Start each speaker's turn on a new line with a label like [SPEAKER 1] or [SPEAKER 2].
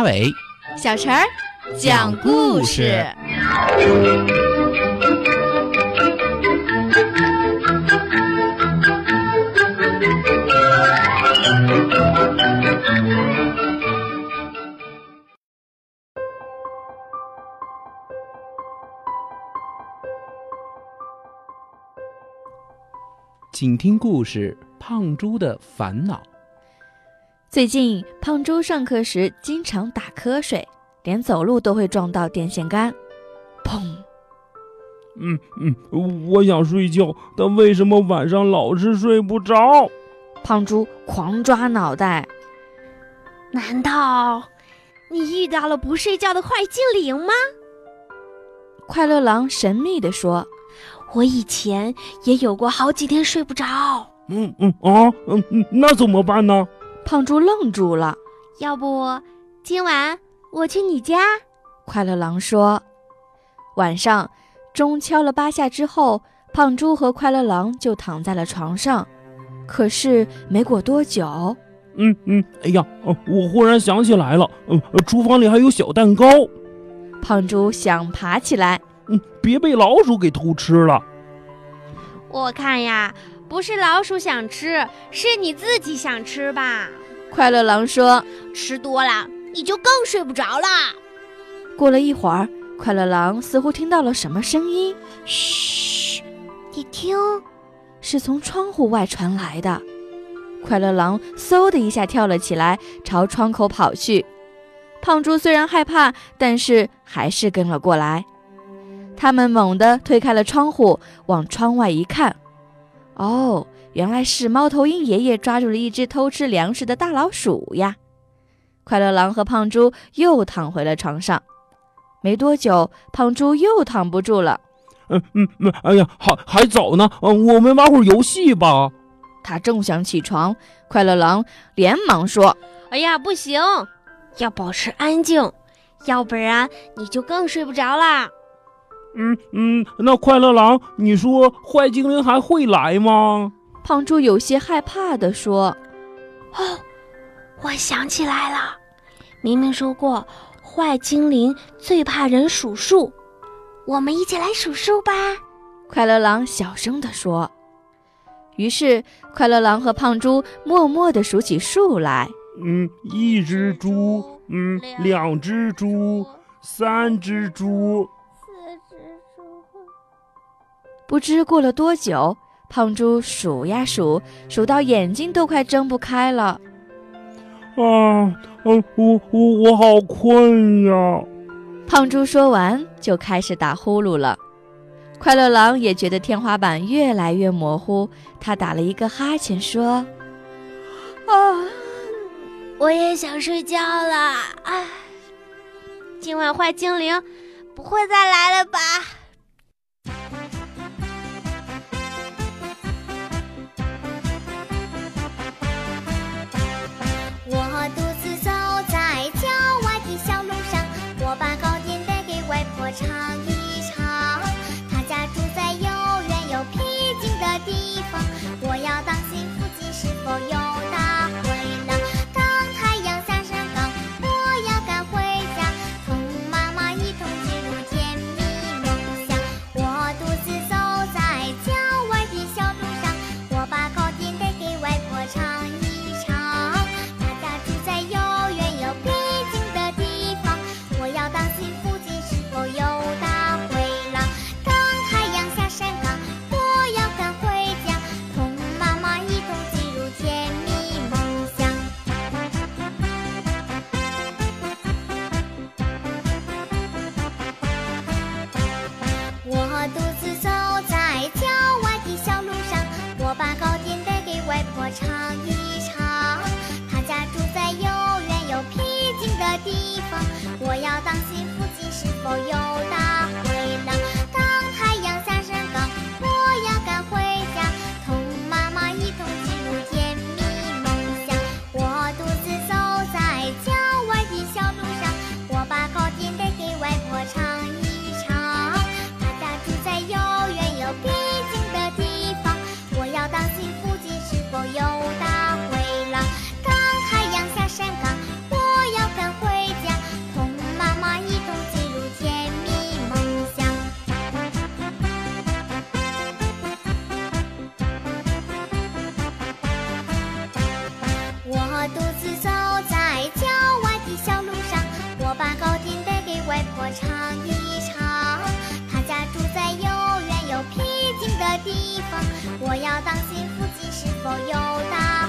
[SPEAKER 1] 马尾，
[SPEAKER 2] 小陈儿讲故事。
[SPEAKER 1] 请听故事《胖猪的烦恼》。
[SPEAKER 2] 最近，胖猪上课时经常打瞌睡，连走路都会撞到电线杆。砰！
[SPEAKER 3] 嗯嗯，我想睡觉，但为什么晚上老是睡不着？
[SPEAKER 2] 胖猪狂抓脑袋。
[SPEAKER 4] 难道你遇到了不睡觉的坏精灵吗？
[SPEAKER 2] 快乐狼神秘地说：“
[SPEAKER 4] 我以前也有过好几天睡不着。”
[SPEAKER 3] 嗯嗯啊嗯嗯，那怎么办呢？
[SPEAKER 2] 胖猪愣住了。
[SPEAKER 4] 要不今晚我去你家？
[SPEAKER 2] 快乐狼说。晚上钟敲了八下之后，胖猪和快乐狼就躺在了床上。可是没过多久，
[SPEAKER 3] 嗯嗯，哎呀，我忽然想起来了，嗯，厨房里还有小蛋糕。
[SPEAKER 2] 胖猪想爬起来，
[SPEAKER 3] 嗯，别被老鼠给偷吃了。
[SPEAKER 4] 我看呀，不是老鼠想吃，是你自己想吃吧？
[SPEAKER 2] 快乐狼说：“
[SPEAKER 4] 吃多了你就更睡不着了。”
[SPEAKER 2] 过了一会儿，快乐狼似乎听到了什么声音，
[SPEAKER 4] 嘘，你听，
[SPEAKER 2] 是从窗户外传来的。快乐狼嗖的一下跳了起来，朝窗口跑去。胖猪虽然害怕，但是还是跟了过来。他们猛地推开了窗户，往窗外一看，哦，原来是猫头鹰爷爷抓住了一只偷吃粮食的大老鼠呀！快乐狼和胖猪又躺回了床上。没多久，胖猪又躺不住了。
[SPEAKER 3] 嗯嗯嗯，哎呀，还还早呢，嗯，我们玩会儿游戏吧。
[SPEAKER 2] 他正想起床，快乐狼连忙说：“
[SPEAKER 4] 哎呀，不行，要保持安静，要不然你就更睡不着啦。”
[SPEAKER 3] 嗯嗯，那快乐狼，你说坏精灵还会来吗？
[SPEAKER 2] 胖猪有些害怕地说：“
[SPEAKER 4] 哦，我想起来了，明明说过坏精灵最怕人数数，我们一起来数数吧。”
[SPEAKER 2] 快乐狼小声地说。于是，快乐狼和胖猪默默地数起数来：“
[SPEAKER 3] 嗯，一只猪，嗯，两只猪，三只猪。”
[SPEAKER 2] 不知过了多久，胖猪数呀数，数到眼睛都快睁不开了。
[SPEAKER 3] 啊，嗯，我我我好困呀！
[SPEAKER 2] 胖猪说完就开始打呼噜了。快乐狼也觉得天花板越来越模糊，他打了一个哈欠说：“
[SPEAKER 4] 啊，我也想睡觉了。唉，今晚坏精灵不会再来了吧？”
[SPEAKER 5] 尝一尝。他家住在又远又僻静的地方，我要当心附近是否有大尝一尝。他家住在又远又僻静的地方，我要当心附近是否有是否有大